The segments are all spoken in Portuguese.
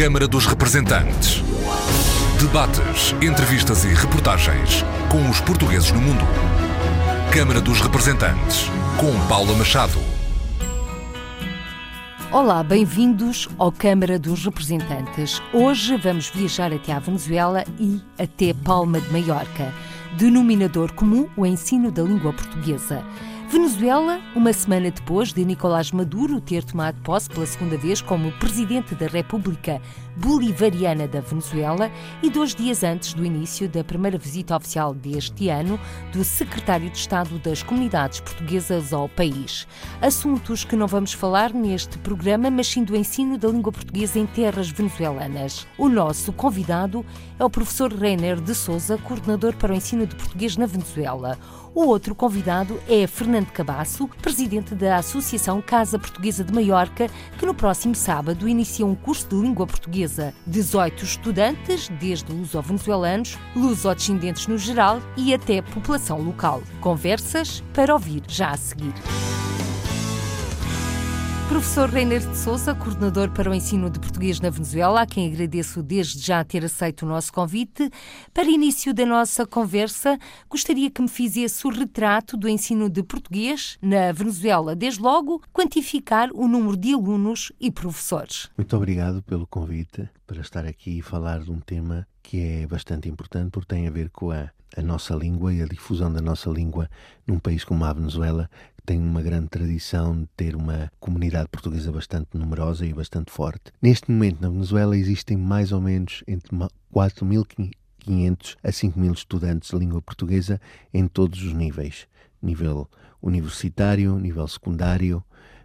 Câmara dos Representantes. Debates, entrevistas e reportagens com os portugueses no mundo. Câmara dos Representantes, com Paula Machado. Olá, bem-vindos ao Câmara dos Representantes. Hoje vamos viajar até à Venezuela e até Palma de Maiorca. Denominador comum: o ensino da língua portuguesa. Venezuela, uma semana depois de Nicolás Maduro ter tomado posse pela segunda vez como presidente da República Bolivariana da Venezuela e dois dias antes do início da primeira visita oficial deste ano do secretário de Estado das Comunidades Portuguesas ao país. Assuntos que não vamos falar neste programa, mas sim do ensino da língua portuguesa em terras venezuelanas. O nosso convidado é o professor Reiner de Souza, coordenador para o ensino de português na Venezuela. O outro convidado é Fernando Cabasso, presidente da Associação Casa Portuguesa de Maiorca, que no próximo sábado inicia um curso de língua portuguesa. 18 estudantes, desde luso-venezuelanos, luso-descendentes no geral e até população local. Conversas para ouvir já a seguir. Professor Reiner de Souza, coordenador para o ensino de português na Venezuela, a quem agradeço desde já ter aceito o nosso convite. Para início da nossa conversa, gostaria que me fizesse o retrato do ensino de português na Venezuela. Desde logo, quantificar o número de alunos e professores. Muito obrigado pelo convite para estar aqui e falar de um tema que é bastante importante porque tem a ver com a, a nossa língua e a difusão da nossa língua num país como a Venezuela, tem uma grande tradição de ter uma comunidade portuguesa bastante numerosa e bastante forte. Neste momento, na Venezuela, existem mais ou menos entre 4.500 a 5.000 estudantes de língua portuguesa em todos os níveis: nível universitário, nível secundário,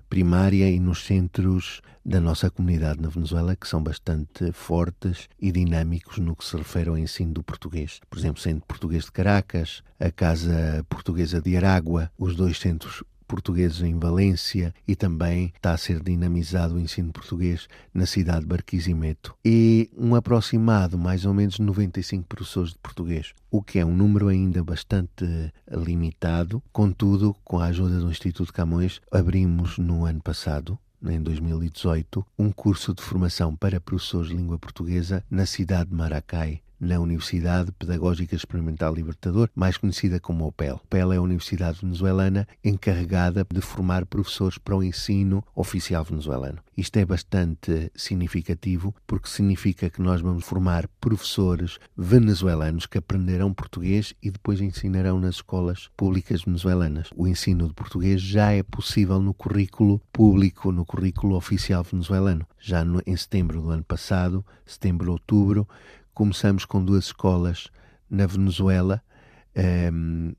primária e nos centros da nossa comunidade na Venezuela, que são bastante fortes e dinâmicos no que se refere ao ensino do português. Por exemplo, Centro Português de Caracas, a Casa Portuguesa de Aragua, os dois centros portugueses em Valência e também está a ser dinamizado o ensino português na cidade de Barquisimeto. E um aproximado, mais ou menos 95 professores de português, o que é um número ainda bastante limitado. Contudo, com a ajuda do Instituto Camões, abrimos no ano passado em 2018, um curso de formação para professores de língua portuguesa na cidade de Maracai, na Universidade Pedagógica Experimental Libertador, mais conhecida como OPEL. OPEL é a universidade venezuelana encarregada de formar professores para o ensino oficial venezuelano. Isto é bastante significativo porque significa que nós vamos formar professores venezuelanos que aprenderão português e depois ensinarão nas escolas públicas venezuelanas. O ensino de português já é possível no currículo público, no currículo oficial venezuelano. Já no, em setembro do ano passado, setembro, outubro, começamos com duas escolas na Venezuela, um, ehm,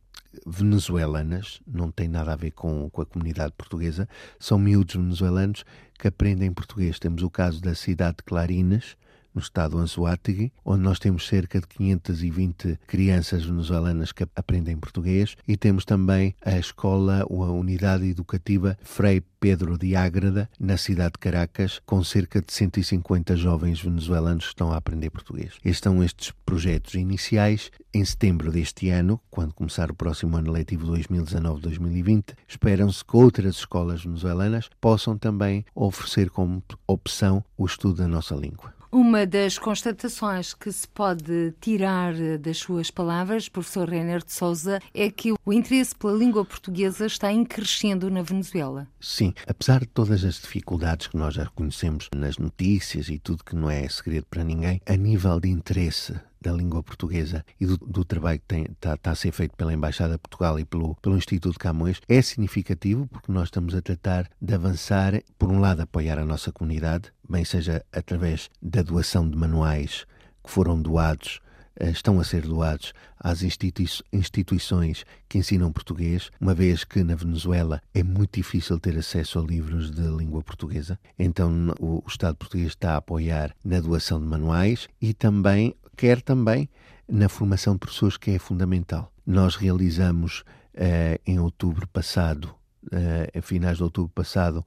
venezuelanas, não tem nada a ver com, com a comunidade portuguesa, são miúdos venezuelanos que aprendem português. Temos o caso da cidade de Clarinas, no estado Anzoátegui, onde nós temos cerca de 520 crianças venezuelanas que aprendem português e temos também a escola, a unidade educativa Frei Pedro de Ágreda, na cidade de Caracas, com cerca de 150 jovens venezuelanos que estão a aprender português. Estão estes projetos iniciais. Em setembro deste ano, quando começar o próximo ano letivo 2019-2020, esperam-se que outras escolas venezuelanas possam também oferecer como opção o estudo da nossa língua. Uma das constatações que se pode tirar das suas palavras, professor Renner de Souza, é que o interesse pela língua portuguesa está em crescendo na Venezuela. Sim, apesar de todas as dificuldades que nós já conhecemos nas notícias e tudo que não é segredo para ninguém, a nível de interesse da língua portuguesa e do, do trabalho que está tá a ser feito pela Embaixada de Portugal e pelo, pelo Instituto Camões é significativo porque nós estamos a tratar de avançar, por um lado, apoiar a nossa comunidade, bem seja através da doação de manuais que foram doados eh, estão a ser doados às institui instituições que ensinam português, uma vez que na Venezuela é muito difícil ter acesso a livros de língua portuguesa. Então o, o Estado português está a apoiar na doação de manuais e também quer também na formação de professores, que é fundamental. Nós realizamos uh, em outubro passado, uh, a finais de outubro passado,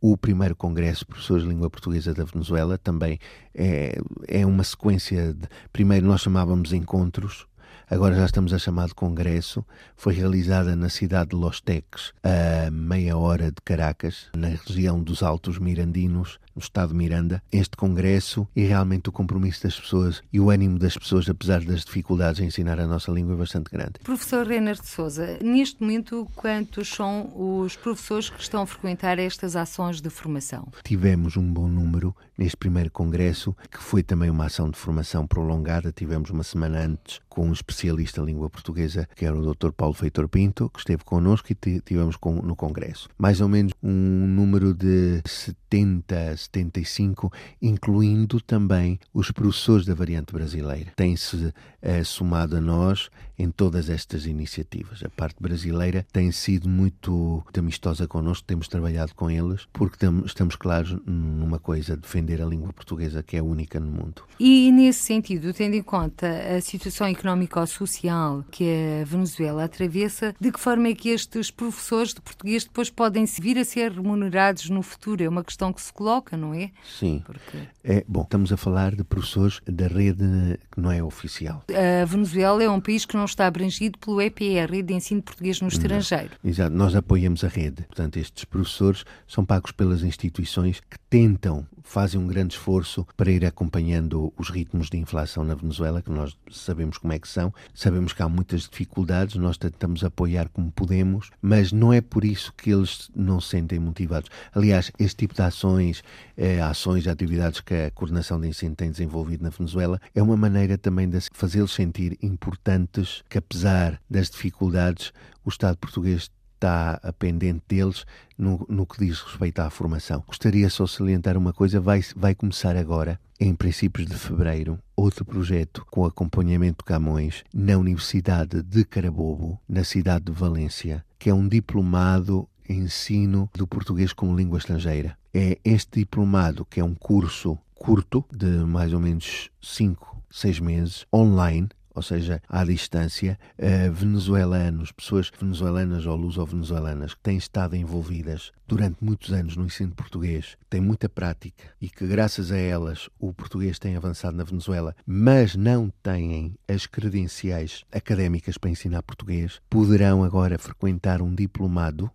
o primeiro Congresso de Professores de Língua Portuguesa da Venezuela. Também é, é uma sequência de. Primeiro nós chamávamos encontros, agora já estamos a chamar de Congresso, foi realizada na cidade de Los Teques, a meia hora de Caracas, na região dos Altos Mirandinos, no estado de Miranda, este congresso e realmente o compromisso das pessoas e o ânimo das pessoas, apesar das dificuldades em ensinar a nossa língua, é bastante grande. Professor Renner de Souza, neste momento, quantos são os professores que estão a frequentar estas ações de formação? Tivemos um bom número neste primeiro congresso, que foi também uma ação de formação prolongada. Tivemos uma semana antes com um especialista em língua portuguesa, que era o Dr. Paulo Feitor Pinto, que esteve connosco e tivemos no congresso. Mais ou menos um número de 70, 75, incluindo também os professores da variante brasileira. Tem-se é, somado a nós em todas estas iniciativas. A parte brasileira tem sido muito amistosa connosco, temos trabalhado com eles, porque estamos claros numa coisa, defender a língua portuguesa que é única no mundo. E nesse sentido, tendo em conta a situação económico-social que a Venezuela atravessa, de que forma é que estes professores de português depois podem vir a ser remunerados no futuro? É uma questão que se coloca, não é? Sim. Porque... É, bom, estamos a falar de professores da rede que não é oficial. A Venezuela é um país que não está abrangido pelo EPR, Rede de Ensino Português no Estrangeiro. Não. Exato, nós apoiamos a rede. Portanto, estes professores são pagos pelas instituições que tentam, fazem um grande esforço para ir acompanhando os ritmos de inflação na Venezuela, que nós sabemos como é que são, sabemos que há muitas dificuldades, nós tentamos apoiar como podemos, mas não é por isso que eles não se sentem motivados. Aliás, este tipo de ações, eh, ações, atividades que a coordenação de ensino tem desenvolvido na Venezuela, é uma maneira também de fazê-los sentir importantes, que apesar das dificuldades, o Estado português está pendente deles no, no, que diz respeito à formação. Gostaria só de salientar uma coisa: vai, vai começar agora, em princípios de fevereiro, outro projeto com acompanhamento de Camões na Universidade de Carabobo, na cidade de Valência, que é um diplomado ensino do português como língua estrangeira. É este diplomado, que é um curso curto, de mais ou menos 5, 6 meses, online, ou seja, à distância, uh, venezuelanos, pessoas venezuelanas ou luso-venezuelanas que têm estado envolvidas durante muitos anos no ensino português, têm muita prática e que, graças a elas, o português tem avançado na Venezuela, mas não têm as credenciais académicas para ensinar português, poderão agora frequentar um diplomado uh,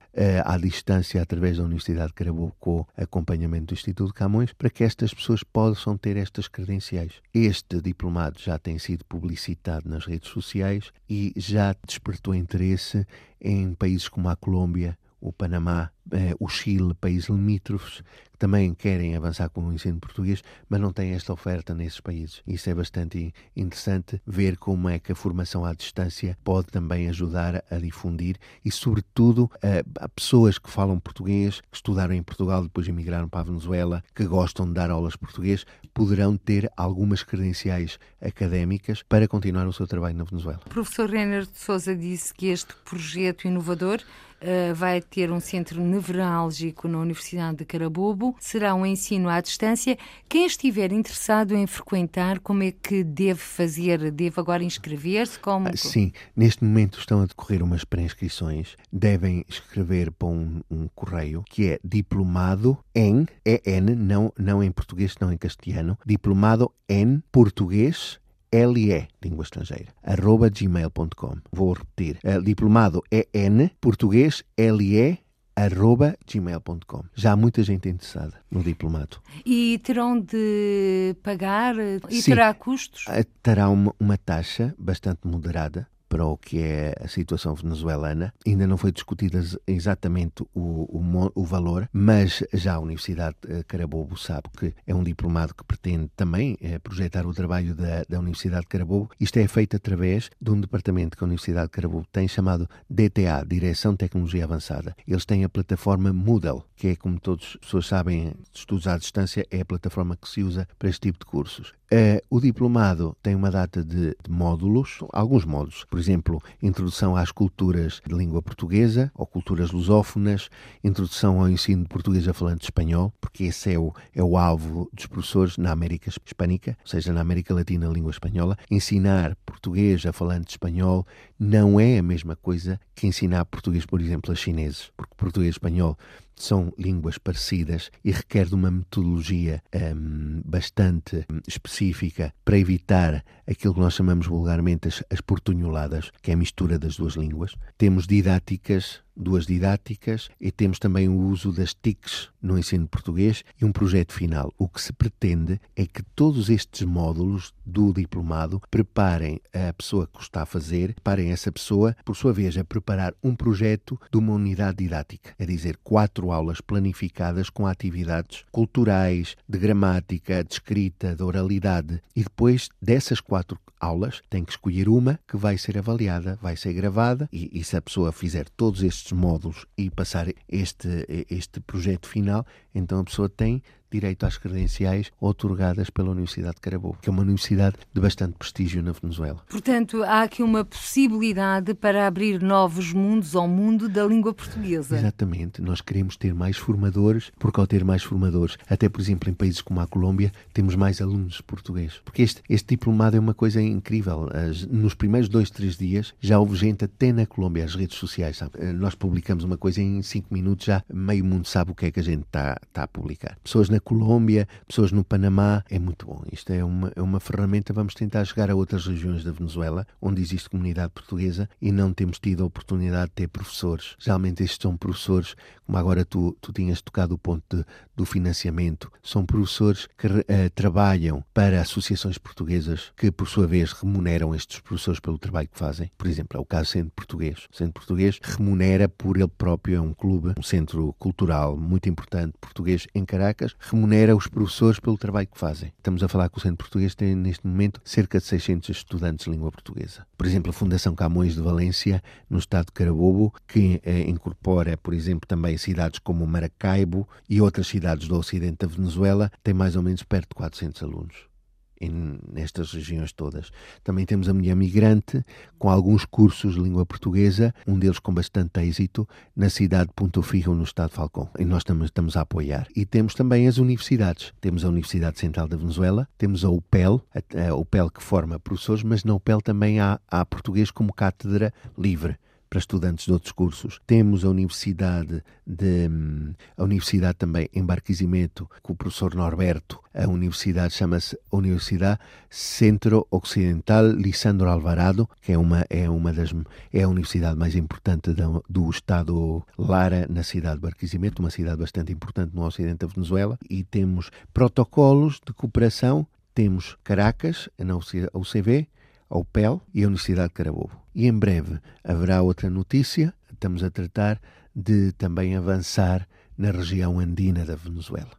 à distância através da Universidade de Carabobo com acompanhamento do Instituto Camões para que estas pessoas possam ter estas credenciais. Este diplomado já tem sido publicitado nas redes sociais e já despertou interesse em países como a Colômbia, o Panamá, eh, o Chile, países limítrofes, que também querem avançar com o ensino português, mas não têm esta oferta nesses países. Isso é bastante interessante ver como é que a formação à distância pode também ajudar a difundir e, sobretudo, a, a pessoas que falam português, que estudaram em Portugal, depois emigraram para a Venezuela, que gostam de dar aulas português, poderão ter algumas credenciais académicas para continuar o seu trabalho na Venezuela. O professor Renner de Souza disse que este projeto inovador uh, vai ter um centro nevrálgico na Universidade de Carabobo. Será um ensino à distância. Quem estiver interessado em frequentar, como é que deve fazer? Deve agora inscrever-se? Como... Ah, sim, neste momento estão a decorrer umas pré-inscrições. Devem escrever para um, um correio que é diplomado em, EN, não, não em português, não em castelhano, diplomado em português LE, língua estrangeira, arroba gmail.com. Vou repetir. Uh, diplomado EN, português LE, arroba gmail.com. Já há muita gente interessada no diplomado. E terão de pagar? E Sim, terá custos? Eh, terá uma, uma taxa bastante moderada para o que é a situação venezuelana. Ainda não foi discutida exatamente o, o, o, valor, mas já a Universidade de Carabobo sabe que é um diplomado que pretende também é, projetar o trabalho da, da Universidade de Carabobo. Isto é feito através de um departamento que a Universidade de Carabobo tem chamado DTA, Direção de Tecnologia Avançada. Eles têm a plataforma Moodle, que é, como todas as pessoas sabem, estudos à distância, é a plataforma que se usa para este tipo de cursos. Uh, o diplomado tem uma data de, de, módulos, alguns módulos, por exemplo, introdução às culturas de língua portuguesa ou culturas lusófonas, introdução ao ensino de português a falante espanhol, porque esse é o, é o alvo dos professores na América Hispânica, ou seja, na América Latina, a língua espanhola. Ensinar português a falante espanhol não é a mesma coisa que ensinar português, por exemplo, a chineses, porque português e espanhol são línguas parecidas e requer de uma metodologia um, bastante hum, específica para evitar aquilo que nós chamamos vulgarmente as, as portunholadas, que é a mistura das duas línguas. Temos didáticas duas didáticas e temos também o uso das TICs no ensino português e um projeto final. O que se pretende é que todos estes módulos do diplomado preparem a pessoa que o está a fazer, preparem essa pessoa, por sua vez, a preparar um projeto de uma unidade didática, é dizer, quatro aulas planificadas com atividades culturais, de gramática, de escrita, de oralidade e depois dessas quatro aulas tem que escolher uma que vai ser avaliada, vai ser gravada e, e se a pessoa fizer todos estes módulos e passar este, este projeto final, então a pessoa tem direito às credenciais otorgadas pela Universidade de Carabobo, que é uma universidade de bastante prestígio na Venezuela. Portanto, há aqui uma possibilidade para abrir novos mundos ao mundo da língua portuguesa. Exatamente. Nós queremos ter mais formadores, porque ao ter mais formadores, até por exemplo em países como a Colômbia, temos mais alunos portugueses. Porque este, este diplomado é uma coisa incrível. As, nos primeiros dois, três dias já houve gente até na Colômbia, as redes sociais, sabe? Eh, nós publicamos uma coisa em cinco minutos, já meio mundo sabe o que é que a gente está tá a publicar. Pessoas na na Colômbia, pessoas no Panamá. É muito bom. Isto é uma, é uma ferramenta. Vamos tentar chegar a outras regiões da Venezuela, onde existe comunidade portuguesa e não temos tido a oportunidade de ter professores. Geralmente estes são professores, como agora tu, tu tinhas tocado o ponto de, do financiamento, são professores que uh, trabalham para associações portuguesas que, por sua vez, remuneram estes professores pelo trabalho que fazem. Por exemplo, é o caso Centro Português. O Centro Português remunera por ele próprio, é um clube, um centro cultural muito importante português em Caracas, remunera os professores pelo trabalho que fazem. Estamos a falar que o Centro Português tem, neste momento, cerca de 600 estudantes de língua portuguesa. Por exemplo, a Fundação Camões de Valência, no estado de Carabobo, que eh, incorpora, por exemplo, também cidades como Maracaibo e outras cidades do ocidente da Venezuela, tem mais ou menos perto de 400 alunos nestas regiões todas. Também temos a mulher migrante, com alguns cursos de língua portuguesa, um deles com bastante êxito, na cidade de Ponto Fijo, no estado de Falcão. E nós estamos, estamos a apoiar. E temos também as universidades. Temos a Universidade Central da Venezuela, temos a UPEL, a, a UPEL que forma professores, mas na UPEL também há, há português como cátedra livre para estudantes de outros cursos. Temos a Universidade de a Universidade também em Barquisimeto com o professor Norberto. A universidade chama-se Universidade Centro Ocidental Lisandro Alvarado, que é uma é uma das é a universidade mais importante do, do estado Lara na cidade de Barquisimeto, uma cidade bastante importante no ocidente da Venezuela, e temos protocolos de cooperação temos Caracas, na UCV, a UPEL e a Universidade de Carabobo. E em breve haverá outra notícia. Estamos a tratar de também avançar na região andina da Venezuela.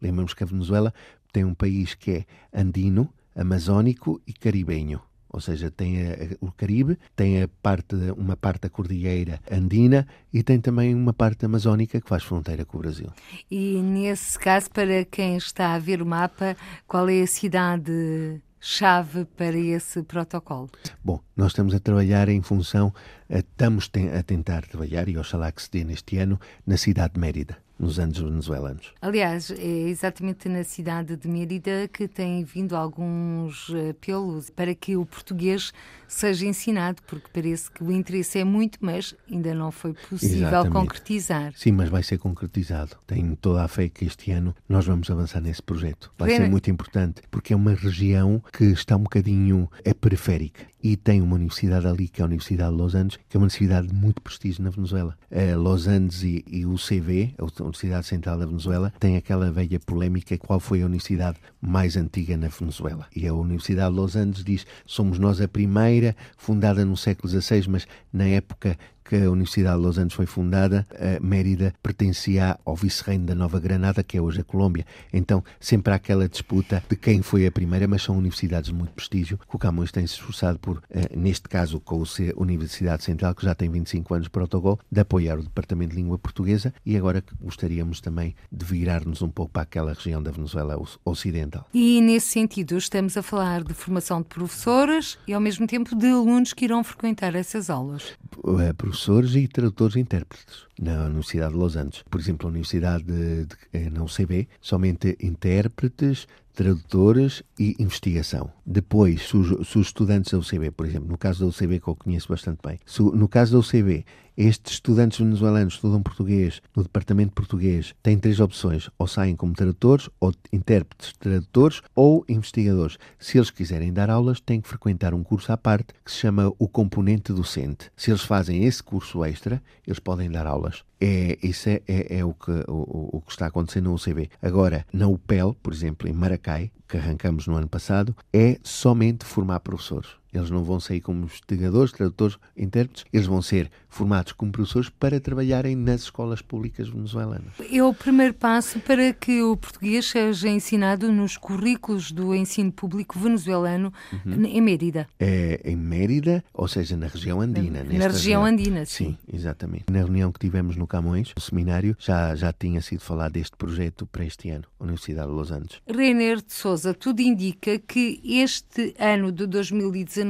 Lembramos que a Venezuela tem um país que é andino, amazónico e caribenho. Ou seja, tem a, o Caribe, tem a parte, uma parte da cordilheira andina e tem também uma parte amazónica que faz fronteira com o Brasil. E nesse caso, para quem está a ver o mapa, qual é a cidade chave para esse protocolo? Bom, nós estamos a trabalhar em função, eh, estamos a tentar trabalhar, e oxalá que se dê neste ano, na cidade de Mérida nos anos venezuelanos. Aliás, é exatamente na cidade de Mérida que têm vindo alguns apelos para que o português seja ensinado, porque parece que o interesse é muito, mas ainda não foi possível exatamente. concretizar. Sim, mas vai ser concretizado. Tenho toda a fé que este ano nós vamos avançar nesse projeto. Vai ser muito importante, porque é uma região que está um bocadinho é periférica e tem uma universidade ali, que é a Universidade de Los Angeles, que é uma universidade de muito prestígio na Venezuela. A Los Angeles e, e o CV, a Universidade Central da Venezuela, tem aquela velha polémica qual foi a universidade mais antiga na Venezuela. E a Universidade de Los Angeles diz somos nós a primeira, fundada no século XVI, mas na época que a Universidade de Los Angeles foi fundada, a Mérida pertencia ao vice-reino da Nova Granada, que é hoje a Colômbia. Então, sempre há aquela disputa de quem foi a primeira, mas são universidades de muito prestígio, que o Camões tem se esforçado por, eh, neste caso, com a Universidade Central, que já tem 25 anos de protocolo, de apoiar o Departamento de Língua Portuguesa e agora gostaríamos também de virar-nos um pouco para aquela região da Venezuela ocidental. E nesse sentido, estamos a falar de formação de professores e ao mesmo tempo de alunos que irão frequentar essas aulas. Eh, professores e tradutores e intérpretes na Universidade de Los Angeles. Por exemplo, a Universidade de, de, eh, na UCB, somente intérpretes, tradutores e investigação. Depois, se os, se os estudantes da UCB, por exemplo, no caso da UCB que eu conheço bastante bem, se, no caso da UCB estes estudantes venezuelanos estudam português no departamento português, têm três opções: ou saem como tradutores, ou intérpretes tradutores, ou investigadores. Se eles quiserem dar aulas, têm que frequentar um curso à parte que se chama o componente docente. Se eles fazem esse curso extra, eles podem dar aulas. É, isso é, é, é o, que, o, o, que está acontecendo no UCB. Agora, na UPEL, por exemplo, em Maracai, que arrancamos no ano passado, é somente formar professores. Eles não vão sair como investigadores, tradutores, intérpretes, eles vão ser formados como professores para trabalharem nas escolas públicas venezuelanas. É o primeiro passo para que o português seja ensinado nos currículos do ensino público venezuelano uhum. em Mérida. É em Mérida, ou seja, na região andina. Na, região andina, sim. Sim, exatamente. Na reunião que tivemos no Camões, no seminário, já, já tinha sido falado deste projeto para este ano, Universidade de Los Angeles. Reiner de Souza, tudo indica que este ano de 2019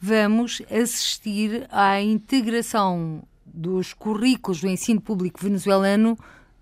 vamos assistir à integração dos currículos do ensino público venezuelano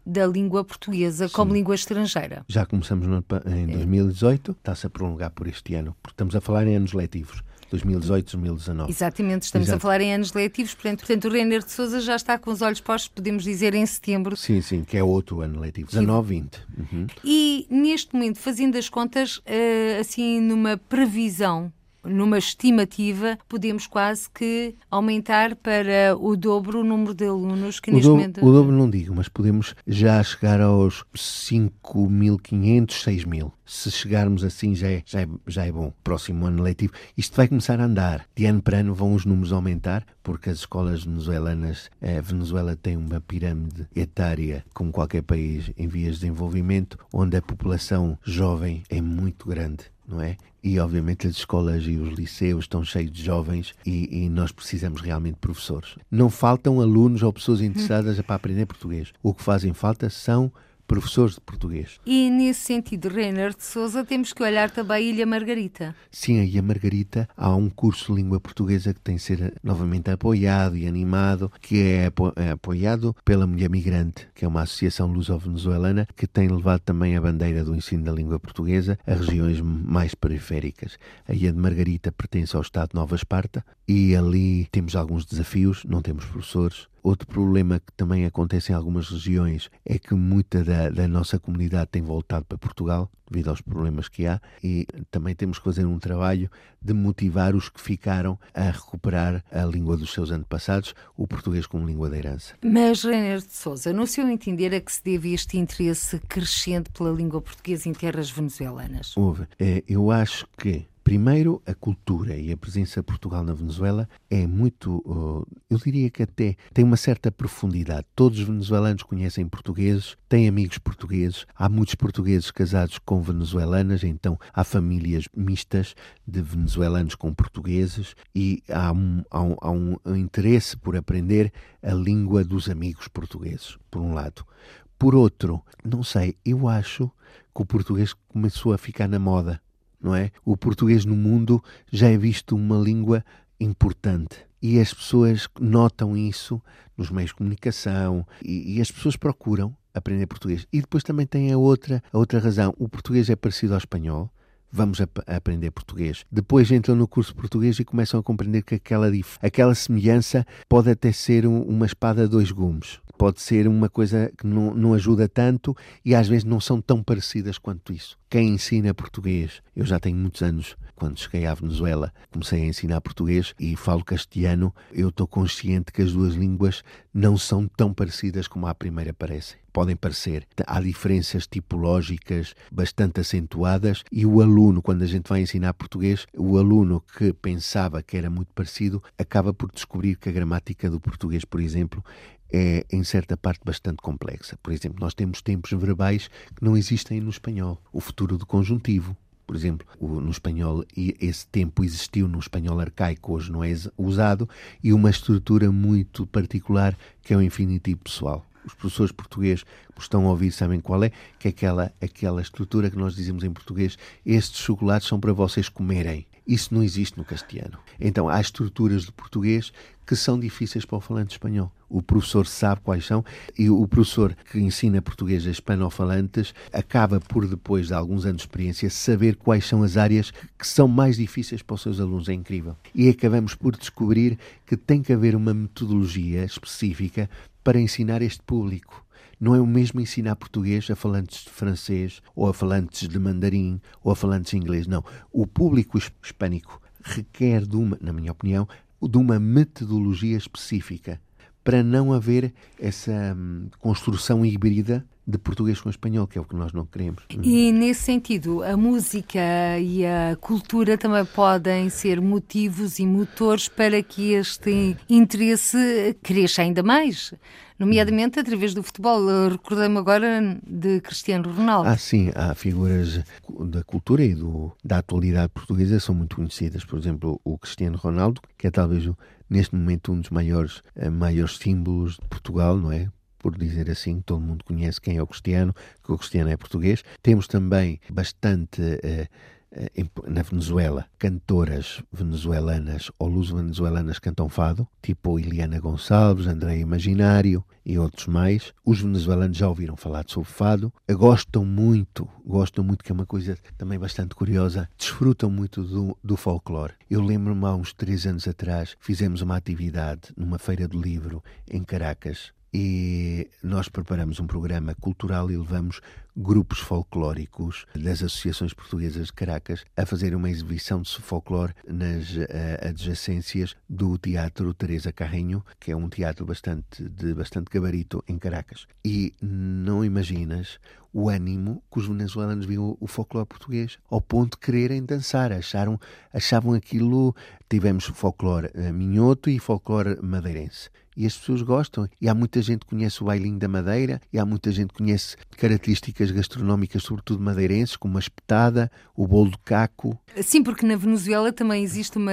da língua portuguesa Sim. como língua estrangeira. Já começamos no, em 2018, está-se a prolongar por este ano, porque estamos a falar em anos letivos. 2018, 2019. Exatamente, estamos Exato. a falar em anos letivos, portanto, portanto o Renner de Souza já está com os olhos postos, podemos dizer, em setembro. Sim, sim, que é outro ano letivo, 19, 20. Uhum. E neste momento, fazendo as contas, eh, assim, numa previsão numa estimativa, podemos quase que aumentar para o dobro o número de alunos que o neste dobro, momento. O dobro não digo, mas podemos já chegar aos 5.500, 6.000. Se chegarmos assim já é, já, é, já é bom. Próximo ano letivo. Isto vai começar a andar. De ano para ano vão os números aumentar, porque as escolas venezuelanas, a eh, Venezuela tem uma pirâmide etária, como qualquer país em vias de desenvolvimento, onde a população jovem é muito grande não é? E obviamente as escolas e os liceus estão cheios de jovens e, e, nós precisamos realmente de professores. Não faltam alunos ou pessoas interessadas para aprender português. O que fazem falta são professores de português. E nesse sentido, Reiner de Souza, temos que olhar também a Ilha Margarita. Sim, a Ilha Margarita há um curso de língua portuguesa que tem que ser novamente apoiado e animado, que é, é apoiado pela Mulher Migrante, que é uma associação luso-venezuelana que tem levado também a bandeira do ensino da língua portuguesa a regiões mais periféricas. A Ilha de Margarita pertence ao Estado de Nova Esparta e ali temos alguns desafios, não temos professores, Outro problema que também acontece em algumas regiões é que muita da, da, nossa comunidade tem voltado para Portugal devido aos problemas que há e também temos que fazer um trabalho de motivar os que ficaram a recuperar a língua dos seus antepassados, o português como língua da herança. Mas, Reiner de Souza, no seu entender é que se deve este interesse crescente pela língua portuguesa em terras venezuelanas? Houve. É, eu acho que Primeiro, a cultura e a presença de Portugal na Venezuela é muito, eu diria que até tem uma certa profundidade. Todos os venezuelanos conhecem portugueses, têm amigos portugueses, há muitos portugueses casados com venezuelanas, então há famílias mistas de venezuelanos com portugueses e há um, há um, há um interesse por aprender a língua dos amigos portugueses, por um lado. Por outro, não sei, eu acho que o português começou a ficar na moda não é? O português no mundo já é visto uma língua importante e as pessoas notam isso nos meios de comunicação e, e, as pessoas procuram aprender português. E depois também tem a outra, a outra razão. O português é parecido ao espanhol. Vamos a, a aprender português. Depois entram no curso português e começam a compreender que aquela, aquela semelhança pode até ser um, uma espada a dois gumes pode ser uma coisa que não, não ajuda tanto e às vezes não são tão parecidas quanto isso. Quem ensina português, eu já tenho muitos anos, quando cheguei à Venezuela, comecei a ensinar português e falo castelhano, eu estou consciente que as duas línguas não são tão parecidas como à primeira parecem. Podem parecer. Há diferenças tipológicas bastante acentuadas e o aluno, quando a gente vai ensinar português, o aluno que pensava que era muito parecido acaba por descobrir que a gramática do português, por exemplo, é, em certa parte, bastante complexa. Por exemplo, nós temos tempos verbais que não existem no espanhol. O futuro do conjuntivo, por exemplo, no espanhol, esse tempo existiu no espanhol arcaico, hoje não é usado, e uma estrutura muito particular que é o infinitivo pessoal. Os professores portugueses que estão a ouvir sabem qual é, que é aquela, aquela estrutura que nós dizemos em português: estes chocolates são para vocês comerem. Isso não existe no castelhano. Então há estruturas de português que são difíceis para o falante espanhol. O professor sabe quais são e o professor que ensina português a hispanofalantes acaba por, depois de alguns anos de experiência, saber quais são as áreas que são mais difíceis para os seus alunos. É incrível. E acabamos por descobrir que tem que haver uma metodologia específica para ensinar este público. Não é o mesmo ensinar português a falantes de francês, ou a falantes de mandarim, ou a falantes de inglês. Não. O público hispânico requer, de uma, na minha opinião, de uma metodologia específica para não haver essa hum, construção híbrida de português com espanhol, que é o que nós não queremos. E nesse sentido, a música e a cultura também podem ser motivos e motores para que este interesse cresça ainda mais nomeadamente através do futebol. Recordei-me agora de Cristiano Ronaldo. Ah, sim, há figuras da cultura e do, da atualidade portuguesa são muito conhecidas. Por exemplo, o Cristiano Ronaldo, que é talvez neste momento um dos maiores, eh, maiores símbolos de Portugal, não é? Por dizer assim, todo mundo conhece quem é o Cristiano, que o Cristiano é português. Temos também bastante eh, eh, na Venezuela, cantoras venezuelanas ou luso-venezuelanas cantam fado, tipo Eliana Gonçalves, André Imaginário e outros mais. Os venezuelanos já ouviram falar sobre fado, gostam muito, gostam muito, que é uma coisa também bastante curiosa, desfrutam muito do, do folclore. Eu lembro-me há uns três anos atrás, fizemos uma atividade numa feira do livro em Caracas, e nós preparamos um programa cultural e levamos grupos folclóricos das associações portuguesas de Caracas a fazer uma exibição de folclore nas uh, adjacências do Teatro Teresa Carrinho, que é um teatro bastante de bastante gabarito em Caracas. E não imaginas o ânimo que os venezuelanos viam o folclore português, ao ponto de quererem dançar, acharam, achavam aquilo, tivemos folclore uh, minhoto e folclore madeirense e as pessoas gostam. E há muita gente que conhece o bailinho da Madeira, e há muita gente que conhece características gastronómicas, sobretudo madeirenses, como a espetada, o bolo de caco. Sim, porque na Venezuela também existe uma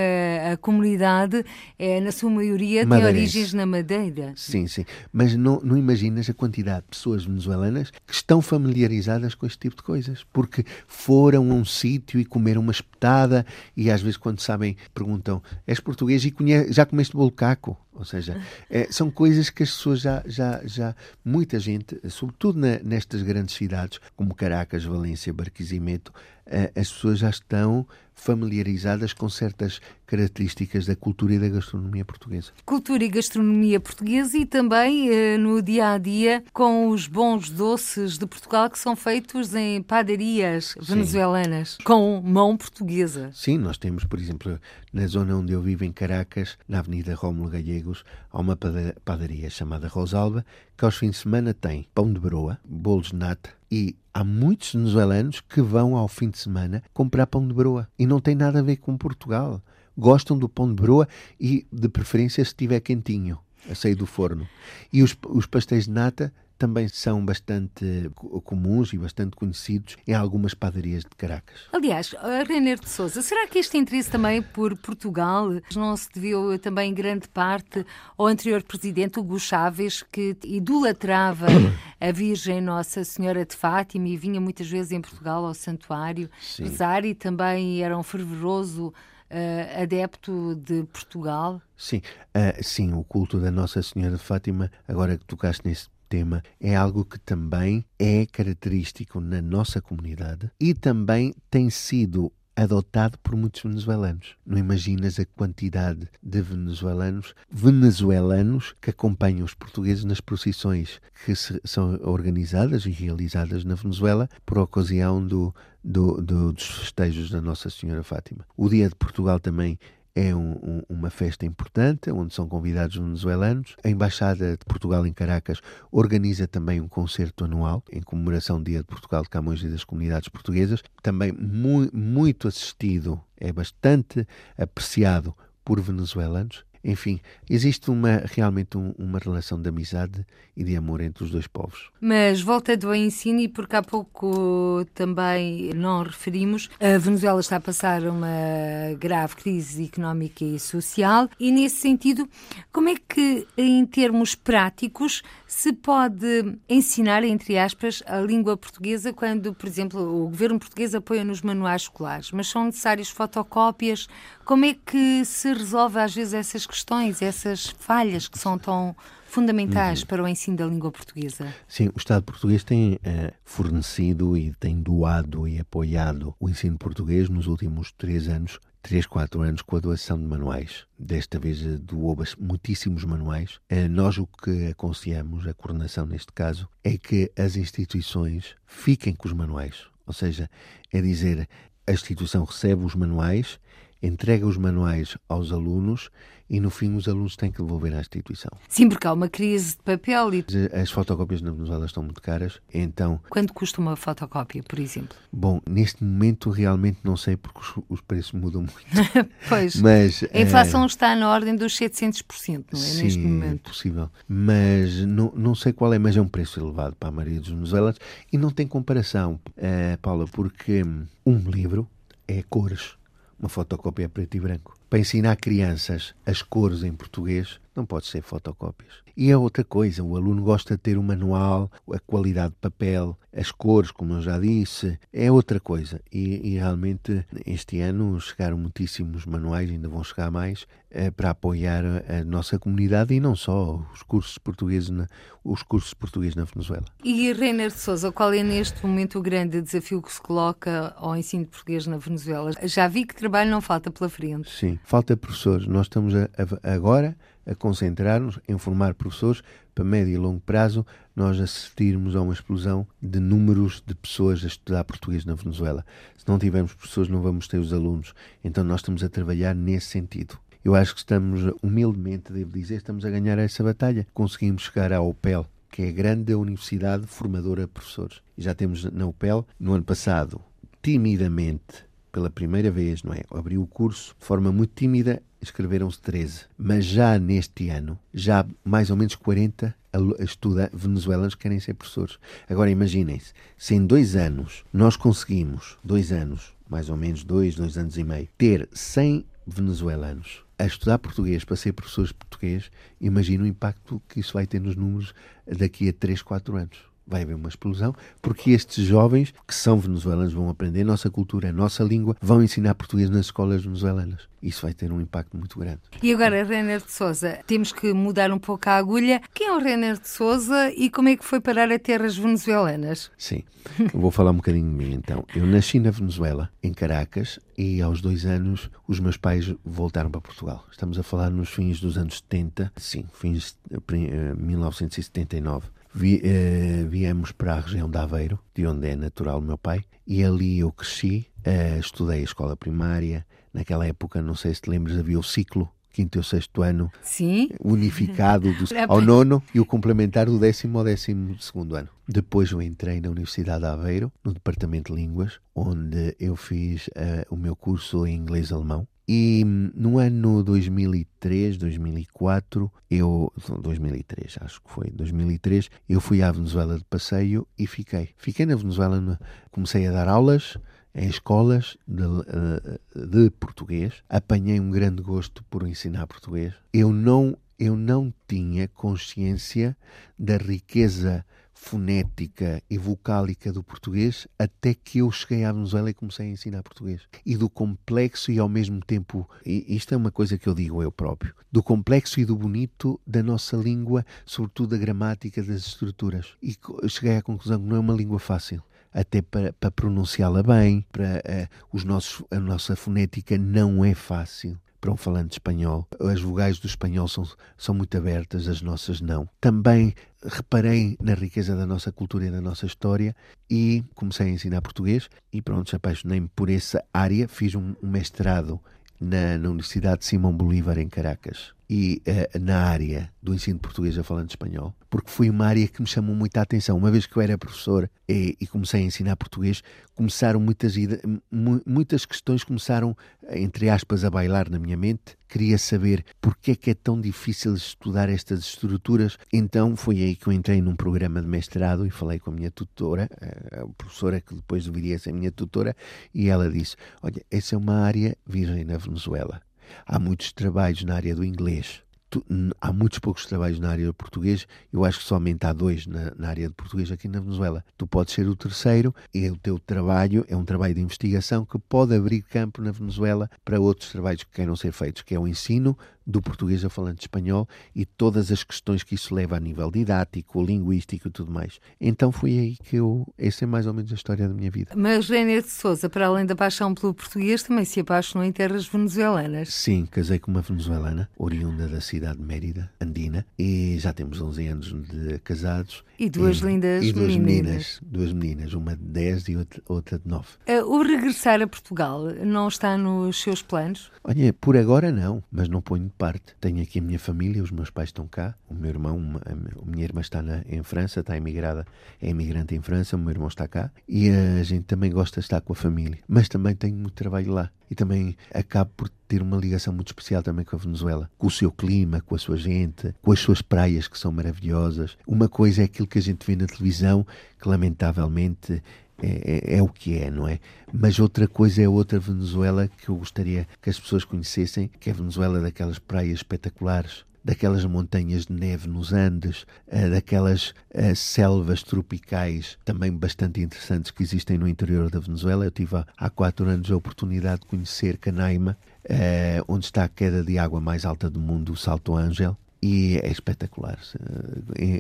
comunidade, é, na sua maioria, tem origens na Madeira. Sim, sim. Mas não, não imaginas a quantidade de pessoas venezuelanas que estão familiarizadas com este tipo de coisas, porque foram a um sítio e comeram uma espetada, e às vezes, quando sabem, perguntam: és português e já comeste bolo de caco? Ou seja, é, são coisas que as pessoas já, já, já muita gente, sobretudo na, nestas grandes cidades como Caracas, Valência, Barquisimeto, eh, as pessoas já estão familiarizadas com certas características da cultura e da gastronomia portuguesa. Cultura e gastronomia portuguesa e também eh, no dia a dia com os bons doces de Portugal que são feitos em padarias venezuelanas Sim. com mão portuguesa. Sim, nós temos, por exemplo, na zona onde eu vivo, em Caracas, na Avenida Rómulo Gallegos, há uma padaria chamada Rosalba que aos fins de semana tem pão de broa, bolos de nata e há muitos venezuelanos que vão ao fim de semana comprar pão de broa e não tem nada a ver com Portugal. Gostam do pão de broa e, de preferência, se estiver quentinho, a sair do forno. E os, os pastéis de nata também são bastante comuns e bastante conhecidos em algumas padarias de Caracas. Aliás, Reiner de Souza, será que este interesse também por Portugal não se deveu também em grande parte ao anterior presidente Hugo Chávez, que idolatrava a Virgem Nossa Senhora de Fátima e vinha muitas vezes em Portugal ao santuário rezar e também era um fervoroso Uh, adepto de Portugal? Sim, uh, sim, o culto da Nossa Senhora de Fátima, agora que tocaste nesse é algo que também é característico na nossa comunidade e também tem sido adotado por muitos venezuelanos. Não imaginas a quantidade de venezuelanos, venezuelanos que acompanham os portugueses nas procissões que se, são organizadas e realizadas na Venezuela por ocasião do, do, do, dos festejos da Nossa Senhora Fátima. O Dia de Portugal também é um, um, uma festa importante, onde são convidados venezuelanos. A Embaixada de Portugal em Caracas organiza também um concerto anual em comemoração do Dia de Portugal de Camões e das comunidades portuguesas, também mu muito assistido, é bastante apreciado por venezuelanos. Enfim, existe uma, realmente um, uma relação de amizade e de amor entre os dois povos. Mas voltando ao ensino, e porque há pouco também não referimos, a Venezuela está a passar uma grave crise económica e social, e nesse sentido, como é que, em termos práticos, se pode ensinar, entre aspas, a língua portuguesa quando, por exemplo, o governo português apoia nos manuais escolares, mas são necessárias fotocópias? Como é que se resolve às vezes essas questões, essas falhas que são tão fundamentais uhum. para o ensino da língua portuguesa? Sim, o Estado português tem uh, fornecido e tem doado e apoiado o ensino português nos últimos três anos 3, 4 anos com a doação de manuais. Desta vez eh, doou muitíssimos manuais. Eh, nós o que aconselhamos, a coordenação neste caso, é que as instituições fiquem com os manuais. Ou seja, é dizer, a instituição recebe os manuais entrega os manuais aos alunos e no fim os alunos têm que devolver à instituição. Sim, porque há uma crise de papel e. As fotocópias na Venezuela estão muito caras, então. Quanto custa uma fotocópia, por exemplo? Bom, neste momento realmente não sei porque os, os preços mudam muito. pois. Mas, a inflação é... está na ordem dos 700%, não é? Sim, neste momento. É possível. Mas não, não sei qual é, mas é um preço elevado para a maioria dos venezuelanos e não tem comparação, uh, Paula, porque um livro é cores uma fotocópia preto e branco. Para ensinar crianças as cores em português, não pode ser fotocópias. E é outra coisa, o aluno gosta de ter o manual, a qualidade de papel, as cores, como eu já disse, é outra coisa. E, e realmente este ano chegaram muitíssimos manuais, ainda vão chegar mais, eh, para apoiar a, nossa comunidade e não só os cursos portugueses na, os cursos portugueses na Venezuela. E Reiner de Souza, qual é neste momento o grande desafio que se coloca ao ensino português na Venezuela? Já vi que trabalho não falta pela frente. Sim, falta professores. Nós estamos a, a, agora a concentrar-nos em formar professores para médio e longo prazo nós assistirmos a uma explosão de números de pessoas a estudar português na Venezuela. Se não tivermos professores, não vamos ter os alunos. Então nós estamos a trabalhar nesse sentido. Eu acho que estamos, humildemente, devo dizer, estamos a ganhar essa batalha. Conseguimos chegar à OPEL, que é a grande universidade formadora de professores. E já temos na OPEL, no ano passado, timidamente, pela primeira vez, não é? Abriu o curso de forma muito tímida, escreveram-se 13. Mas já neste ano, já mais ou menos 40 estuda venezuelanos querem ser professores. Agora imaginem-se, se em dois anos nós conseguimos, dois anos, mais ou menos dois, dois anos e meio, ter 100 venezuelanos a estudar português para ser professores de português, imagina o impacto que isso vai ter nos números daqui a 3, 4 anos vai haver uma explosão, porque estes jovens que são venezuelanos vão aprender a nossa cultura, a nossa língua, vão ensinar português nas escolas venezuelanas. Isso vai ter um impacto muito grande. E agora, Renner de Souza, temos que mudar um pouco a agulha. Quem é o Renner de Souza e como é que foi parar a terras venezuelanas? Sim, vou falar um bocadinho de mim então. Eu nasci na Venezuela, em Caracas, e aos dois anos os meus pais voltaram para Portugal. Estamos a falar nos fins dos anos 70, sim, fins de 1979. Vi, uh, viemos para a região de Aveiro, de onde é natural o meu pai, e ali eu cresci, uh, estudei a escola primária. Naquela época, não sei se te lembras, havia o ciclo quinto e sexto ano Sim. unificado do, ao nono e o complementar do décimo ao décimo segundo ano. Depois eu entrei na Universidade de Aveiro, no Departamento de Línguas, onde eu fiz uh, o meu curso em inglês e. E no ano 2003, 2004, eu 2003, acho que foi, 2003, eu fui à Venezuela de passeio e fiquei. Fiquei na Venezuela, comecei a dar aulas em escolas de, eh, de português. Apanhei um grande gosto por ensinar português. Eu não eu não tinha consciência da riqueza fonética e vocálica do português até que eu cheguei à Venezuela e comecei a ensinar português. E do complexo e ao mesmo tempo, isto é uma coisa que eu digo eu próprio, do complexo e do bonito da nossa língua, sobretudo da gramática das estruturas. E cheguei à conclusão que não é uma língua fácil até para, para pronunciá-la bem, para uh, os nossos, a nossa fonética não é fácil para um falante espanhol. As vogais do espanhol são, são muito abertas, as nossas não. Também reparei na riqueza da nossa cultura e da nossa história e comecei a ensinar português e pronto, apaixonei-me por essa área. Fiz um, um mestrado na, na, Universidade de Simão Bolívar em Caracas. E uh, na área do ensino português a falando espanhol, porque foi uma área que me chamou muita atenção. Uma vez que eu era professor e, e comecei a ensinar português, começaram muitas, muitas questões começaram, entre aspas, a bailar na minha mente. Queria saber porque é que é tão difícil estudar estas estruturas. Então foi aí que eu entrei num programa de mestrado e falei com a minha tutora, a professora que depois viria a ser minha tutora, e ela disse: Olha, essa é uma área virgem na Venezuela. Há muitos trabalhos na área do inglês. há muitos poucos trabalhos na área do português. Eu acho que somente há dois na, na, área de português aqui na Venezuela. Tu podes ser o terceiro e o teu trabalho é um trabalho de investigação que pode abrir campo na Venezuela para outros trabalhos que queiram ser feitos, que é o ensino do português a falante espanhol e todas as questões que isso leva a nível didático, linguístico e tudo mais. Então foi aí que eu. Essa é mais ou menos a história da minha vida. Mas René de Souza, para além da paixão pelo português, também se apaixonou em terras venezuelanas. Sim, casei com uma venezuelana, oriunda da cidade de Mérida, andina, e já temos 11 anos de casados. E duas e, lindas e duas meninas. meninas. Duas meninas, uma de 10 e outra, outra de 9. Uh, o regressar a Portugal não está nos seus planos? Olha, por agora não, mas não ponho parte. Tenho aqui a minha família, os meus pais estão cá, o meu irmão, a minha irmã está na, em França, está emigrada, é imigrante em França, o meu irmão está cá e a gente também gosta de estar com a família. Mas também tenho muito trabalho lá e também acabo por ter uma ligação muito especial também com a Venezuela, com o seu clima, com a sua gente, com as suas praias que são maravilhosas. Uma coisa é aquilo que a gente vê na televisão, que lamentavelmente é, é, é, o que é, não é? Mas outra coisa é outra Venezuela que eu gostaria que as pessoas conhecessem, que é a Venezuela daquelas praias espetaculares, daquelas montanhas de neve nos Andes, eh, daquelas eh, selvas tropicais também bastante interessantes que existem no interior da Venezuela. Eu tive há quatro anos a oportunidade de conhecer Canaima, eh, onde está a queda de água mais alta do mundo, o Salto Ángel e é espetacular.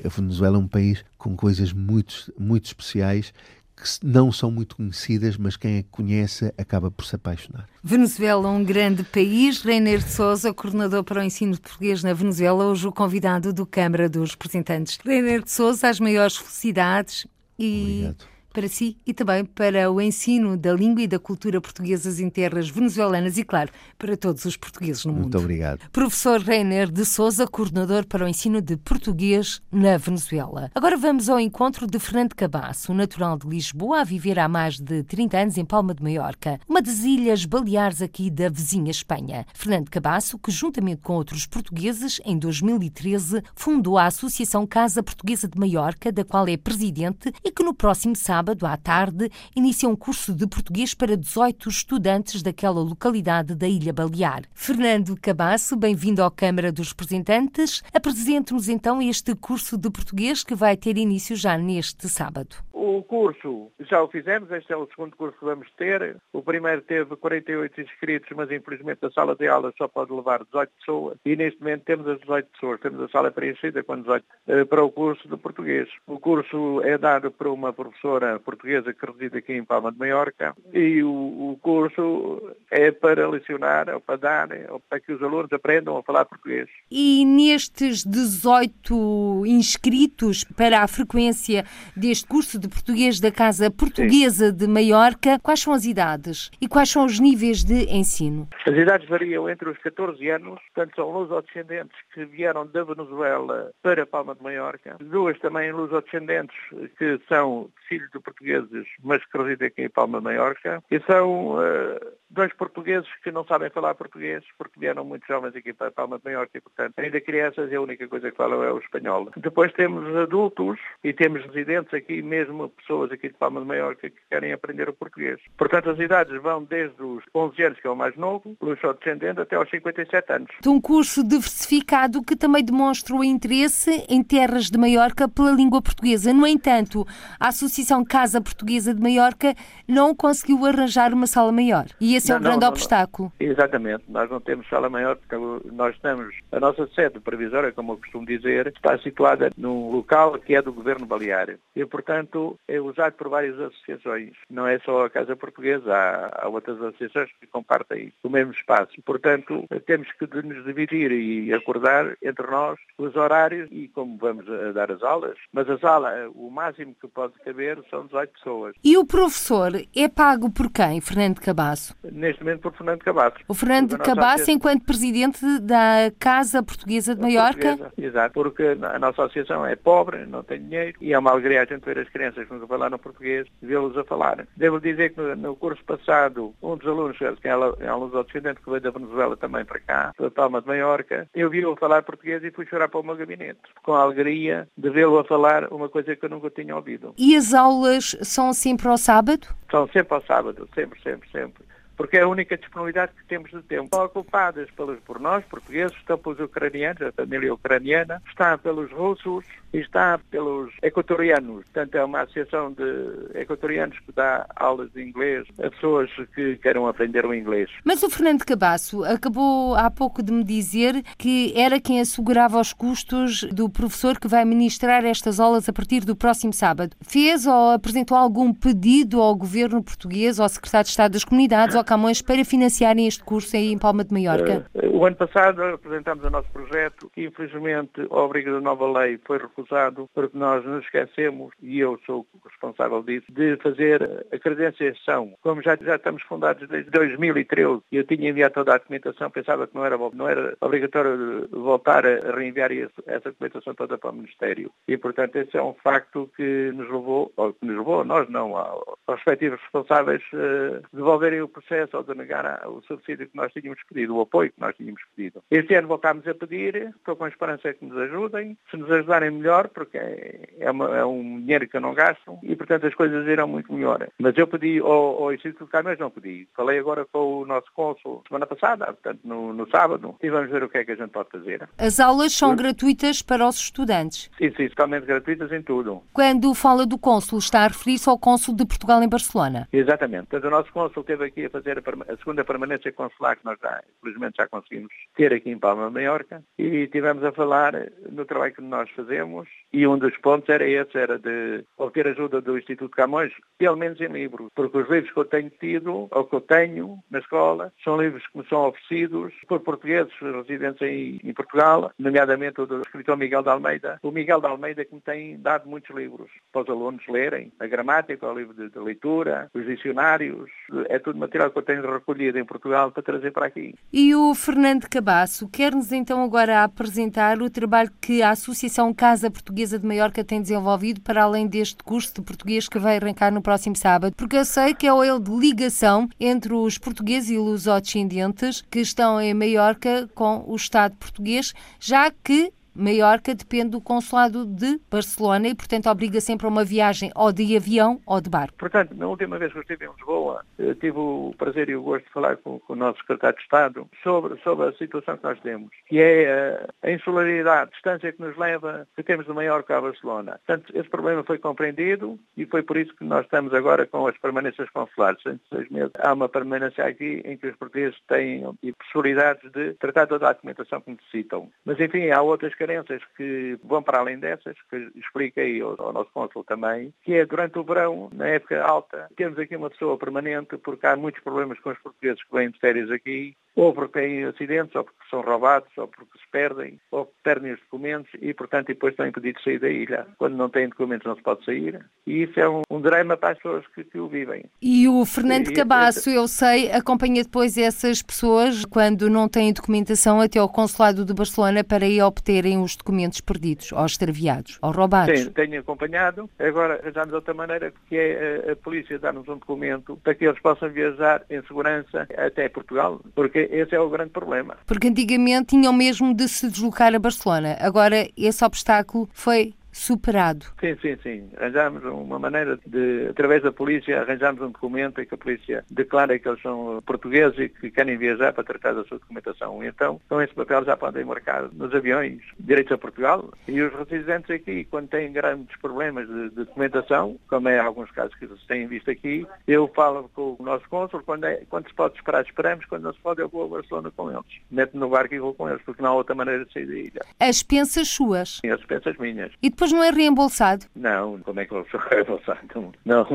A Venezuela é um país com coisas muito, muito especiais que não são muito conhecidas, mas quem a conhece acaba por se apaixonar. Venezuela, um grande país. Reiner de Souza, coordenador para o ensino de português na Venezuela, hoje o convidado do Câmara dos Representantes. Reiner de Souza, as maiores felicidades e. Obrigado para si e também para o ensino da língua e da cultura portuguesas em terras venezuelanas e, claro, para todos os portugueses no mundo. Muito obrigado. Professor Reiner de Souza, coordenador para o ensino de português na Venezuela. Agora vamos ao encontro de Fernando Cabasso, natural de Lisboa, a viver há mais de 30 anos em Palma de Maiorca, uma das ilhas baleares aqui da vizinha Espanha. Fernando Cabasso, que juntamente com outros portugueses, em 2013, fundou a Associação Casa Portuguesa de Maiorca, da qual é presidente e que no próximo sábado sábado à tarde, inicia um curso de português para 18 estudantes daquela localidade da Ilha Balear. Fernando Cabasso, bem-vindo à Câmara dos Representantes. Apresente-nos então este curso de português que vai ter início já neste sábado. O curso já o fizemos, este é o segundo curso que vamos ter. O primeiro teve 48 inscritos, mas infelizmente a sala de aula só pode levar 18 pessoas e neste momento temos as 18 pessoas. Temos a sala preenchida com 18 eh, para o curso de português. O curso é dado por uma professora portuguesa que reside aqui em Palma de Maiorca e o, curso é para lecionar, ou para dar, ou para que os alunos aprendam a falar português. E nestes 18 inscritos para a frequência deste curso de português da Casa Portuguesa Sim. de Maiorca, quais são as idades e quais são os níveis de ensino? As idades variam entre os 14 anos, portanto são luso-descendentes que vieram da Venezuela para Palma de Maiorca, duas também luso-descendentes que são filhos de portugueses, mas que residem aqui em Palma de Maiorca, e são uh, dois portugueses que não sabem falar português, porque vieram muito jovens aqui para Palma de Maiorca, e portanto, ainda crianças, a única coisa que falam é o espanhol. Depois temos adultos e temos residentes aqui, mesmo pessoas aqui de Palma de Maiorca que querem aprender o português. Portanto, as idades vão desde os 11 anos, que é o mais novo, o descendente, até aos 57 anos. Um curso diversificado que também demonstra o interesse em terras de Maiorca pela língua portuguesa. No entanto, a Associação Casa Portuguesa de Maiorca não conseguiu arranjar uma sala maior. E esse esse não, é o grande não, obstáculo. Exatamente. Nós não temos sala maior porque nós estamos, a nossa sede previsória, como eu costumo dizer, está situada num local que é do Governo Balear. E, portanto, é usado por várias associações. Não é só a Casa Portuguesa, há, há outras associações que compartem o mesmo espaço. Portanto, temos que nos dividir e acordar entre nós os horários e como vamos dar as aulas. Mas a sala, o máximo que pode caber são 18 pessoas. E o professor é pago por quem, Fernando Cabasso? Neste momento por Fernando Cabasso. O Fernando Cabasso, enquanto presidente da Casa Portuguesa de Maiorca? Portuguesa, exato, porque a nossa associação é pobre, não tem dinheiro e é uma alegria a gente ver as crianças que nunca falaram português, vê-los a falar. Devo dizer que no, no, curso passado, um dos alunos, que é, é um aluno descendente que veio da Venezuela também para cá, da Palma de Maiorca, eu vi-o falar português e fui chorar para o meu gabinete, com a alegria de vê-lo a falar uma coisa que eu nunca tinha ouvido. E as aulas são sempre ao sábado? São sempre ao sábado, sempre, sempre, sempre porque é a única disponibilidade que temos de tempo. Estão ocupadas pelos, por nós, portugueses, estão pelos ucranianos, a família ucraniana, está pelos russos e está pelos equatorianos. Portanto, é uma associação de equatorianos que dá aulas de inglês a pessoas que queiram aprender o inglês. Mas o Fernando Cabasso acabou há pouco de me dizer que era quem assegurava os custos do professor que vai ministrar estas aulas a partir do próximo sábado. Fez ou apresentou algum pedido ao governo português, ao secretário de Estado das Comunidades, Camões para financiarem este curso aí em Palma de Maiorca? Uh, o ano passado apresentámos o nosso projeto que infelizmente ao abrigo da nova lei foi recusado porque nós nos esquecemos, e eu sou responsável disso, de fazer a credenciação. Como já, já estamos fundados desde 2013 e eu tinha enviado toda a documentação, pensava que não era, não era obrigatório voltar a reenviar essa documentação toda para o Ministério. E, portanto, esse é um facto que nos levou, ou que nos levou, nós não, aos respectivos responsáveis, uh, devolverem o processo processo ou de negar o subsídio que nós tínhamos pedido, o apoio que nós tínhamos pedido. Este ano voltámos a pedir, estou com a esperança que nos ajudem, se nos ajudarem melhor, porque é, uma, é um dinheiro que eu não gasto e, portanto, as coisas irão muito melhor. Mas eu pedi ao, ao Instituto de Camões, não pedi. Falei agora com o nosso cônsul semana passada, portanto, no, no, sábado, e vamos ver o que é que a gente pode fazer. As aulas são gratuitas para os estudantes? Sim, sim, totalmente gratuitas em tudo. Quando fala do cônsul, está a referir-se ao cônsul de Portugal em Barcelona? Exatamente. Portanto, o nosso cônsul esteve aqui a fazer fazer a, a, segunda permanência consular que nós já, infelizmente, já conseguimos ter aqui em Palma Maiorca e tivemos a falar no trabalho que nós fazemos e um dos pontos era esse, era de obter ajuda do Instituto Camões, pelo menos em livros, porque os livros que eu tenho tido, ou que eu tenho na escola, são livros que me são oferecidos por portugueses residentes em, em Portugal, nomeadamente o do escritor Miguel de Almeida. O Miguel de Almeida que me tem dado muitos livros para os alunos lerem, a gramática, o livro de, de leitura, os dicionários, é tudo material que eu tenho recolhido em Portugal para trazer para aqui. E o Fernando Cabasso quer-nos então agora apresentar o trabalho que a Associação Casa Portuguesa de Maiorca tem desenvolvido para além deste curso de português que vai arrancar no próximo sábado, porque eu sei que é o ele de ligação entre os portugueses e lusodescendentes que estão em Maiorca com o Estado português, já que Maiorca depende do consulado de Barcelona e, portanto, obriga sempre a uma viagem ou de avião ou de barco. Portanto, na última vez que eu estive em Lisboa, tive o prazer e o gosto de falar com, com o nosso secretário de Estado sobre, sobre a situação que nós temos, que é a, a insularidade, a distância que nos leva, que temos de Maiorca a Barcelona. Portanto, esse problema foi compreendido e foi por isso que nós estamos agora com as permanências consulares. Seis meses. Há uma permanência aqui em que os portugueses têm possibilidades de tratar toda a documentação que necessitam. Mas, enfim, há outras que carências que vão para além dessas, que expliquei ao, ao nosso cônsul também, que é durante o verão, na época alta, temos aqui uma pessoa permanente, porque há muitos problemas com os portugueses que vêm de férias aqui, ou porque têm acidentes, ou porque são roubados, ou porque se perdem, ou perdem os documentos e, portanto, depois estão impedidos de sair da ilha. Quando não têm documentos não se pode sair. E isso é um, um drama para as pessoas que, que o vivem. E o Fernando e, Cabasso, eu sei, acompanha depois essas pessoas quando não têm documentação até ao consulado de Barcelona para ir obterem os documentos perdidos, ou extraviados, ou roubados. Sim, tenho acompanhado. Agora, já de outra maneira, que é a, a polícia dar-nos um documento para que eles possam viajar em segurança até Portugal, porque esse é o grande problema. Porque antigamente tinham mesmo de se deslocar a Barcelona. Agora esse obstáculo foi superado. Sim, sim, sim. Arranjamos uma maneira de, através da polícia, arranjamos um documento em que a polícia declara que eles são portugueses e que querem viajar para tratar da sua documentação. Então, com esse papel já podem marcar nos aviões direitos a Portugal. E os residentes aqui, quando têm grandes problemas de, de documentação, como é alguns casos que se têm visto aqui, eu falo com o nosso cônsul, quando, é, quando se pode esperar, esperamos, quando não se pode, eu vou a Barcelona com eles. Meto no barco e vou com eles, porque não há outra maneira de sair da ilha. As pensas suas? Sim, as pensas minhas. E depois depois não é reembolsado? Não, como é que eu sou reembolsado? Não,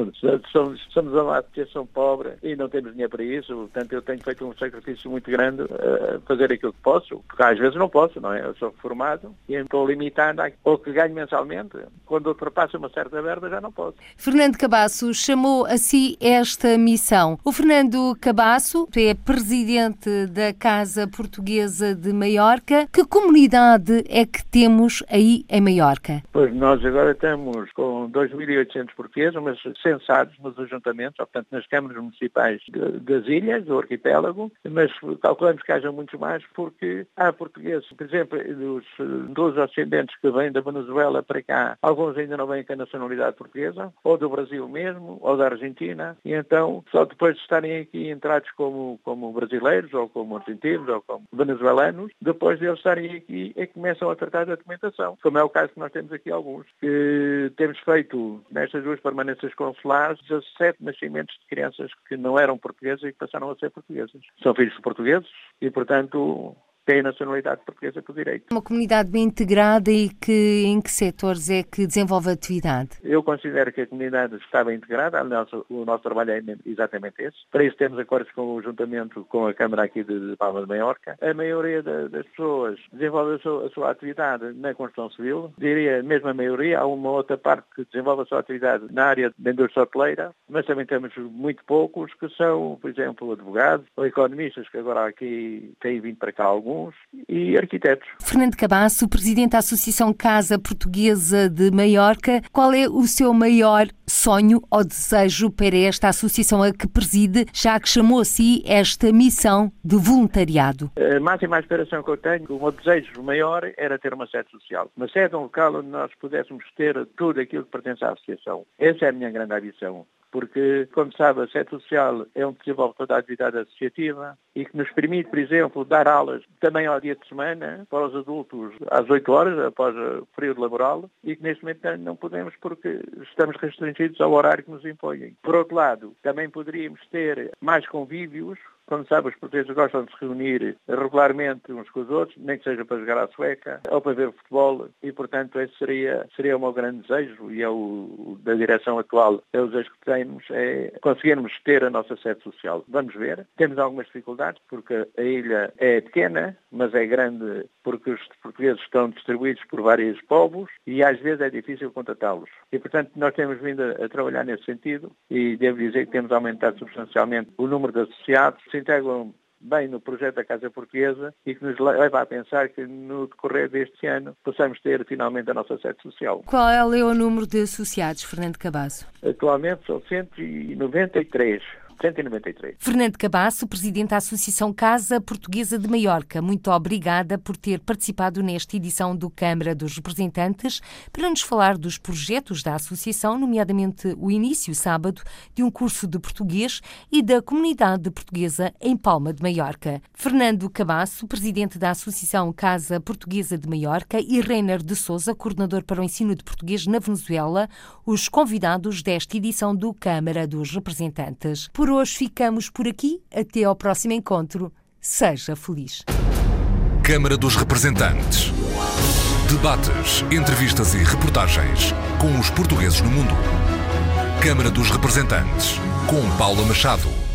somos, somos uma associação pobre e não temos dinheiro para isso, portanto eu tenho feito um sacrifício muito grande a fazer aquilo que posso, porque às vezes não posso, não é? Eu sou formado e estou limitado ao que ganho mensalmente. Quando ultrapassa uma certa verba já não posso. Fernando Cabasso chamou a si esta missão. O Fernando Cabasso é presidente da Casa Portuguesa de Maiorca. Que comunidade é que temos aí em Maiorca? Pois nós agora estamos com 2.800 portugueses, mas censados nos ajuntamentos, portanto nas câmaras municipais das ilhas, do arquipélago, mas calculamos que haja muitos mais porque há portugueses, por exemplo, dos 12 ascendentes que vêm da Venezuela para cá, alguns ainda não vêm com a nacionalidade portuguesa, ou do Brasil mesmo, ou da Argentina, e então só depois de estarem aqui entrados como, como brasileiros, ou como argentinos, ou como venezuelanos, depois de eles estarem aqui é que começam a tratar da documentação, como é o caso que nós temos aqui alguns, que temos feito nestas duas permanências consulares 17 nascimentos de crianças que não eram portuguesas e que passaram a ser portuguesas. São filhos de portugueses e, portanto, têm nacionalidade portuguesa por direito. Uma comunidade bem integrada e que em que setores é que desenvolve atividade? Eu considero que a comunidade está bem integrada, aliás, o nosso trabalho é exatamente esse. Para isso temos acordos com o juntamento com a Câmara aqui de Palma de Maiorca. A maioria das pessoas desenvolve a sua, a sua atividade na construção civil, diria mesmo a maioria, há uma outra parte que desenvolve a sua atividade na área da indústria hoteleira, mas também temos muito poucos que são, por exemplo, advogados ou economistas, que agora aqui têm vindo para cá alguns, e arquitetos. Fernando Cabasso, presidente da Associação Casa Portuguesa de Maiorca, qual é o seu maior sonho ou desejo para esta associação a que preside, já que chamou a si esta missão de voluntariado? A máxima aspiração que eu tenho, o meu desejo maior era ter uma sede social. Uma sede, um local onde nós pudéssemos ter tudo aquilo que pertence à associação. Essa é a minha grande ambição porque, como sabe, a sede social é um toda a atividade associativa e que nos permite, por exemplo, dar aulas também ao dia de semana para os adultos às 8 horas, após o período laboral, e que neste momento não podemos porque estamos restringidos ao horário que nos impõem. Por outro lado, também poderíamos ter mais convívios como sabe, os portugueses gostam de se reunir regularmente uns com os outros, nem que seja para jogar à sueca ou para ver futebol, e portanto esse seria, seria o meu grande desejo e é o da direção atual, é o desejo que temos, é conseguirmos ter a nossa sede social. Vamos ver. Temos algumas dificuldades porque a ilha é pequena, mas é grande porque os portugueses estão distribuídos por vários povos e às vezes é difícil contatá-los. E portanto nós temos vindo a, a trabalhar nesse sentido e devo dizer que temos aumentado substancialmente o número de associados integram bem no projeto da Casa Portuguesa e que nos leva a pensar que no decorrer deste ano possamos ter finalmente a nossa sede social. Qual é o número de associados, Fernando Cabasso? Atualmente são 193. 193. Fernando Cabasso, presidente da Associação Casa Portuguesa de Maiorca, muito obrigada por ter participado nesta edição do Câmara dos Representantes para nos falar dos projetos da Associação, nomeadamente o início, sábado, de um curso de português e da comunidade portuguesa em Palma de Maiorca. Fernando Cabasso, presidente da Associação Casa Portuguesa de Maiorca e Reiner de Souza, coordenador para o ensino de português na Venezuela, os convidados desta edição do Câmara dos Representantes. Por por hoje ficamos por aqui. Até ao próximo encontro. Seja feliz. Câmara dos Representantes. Debates, entrevistas e reportagens com os portugueses no mundo. Câmara dos Representantes, com Paula Machado.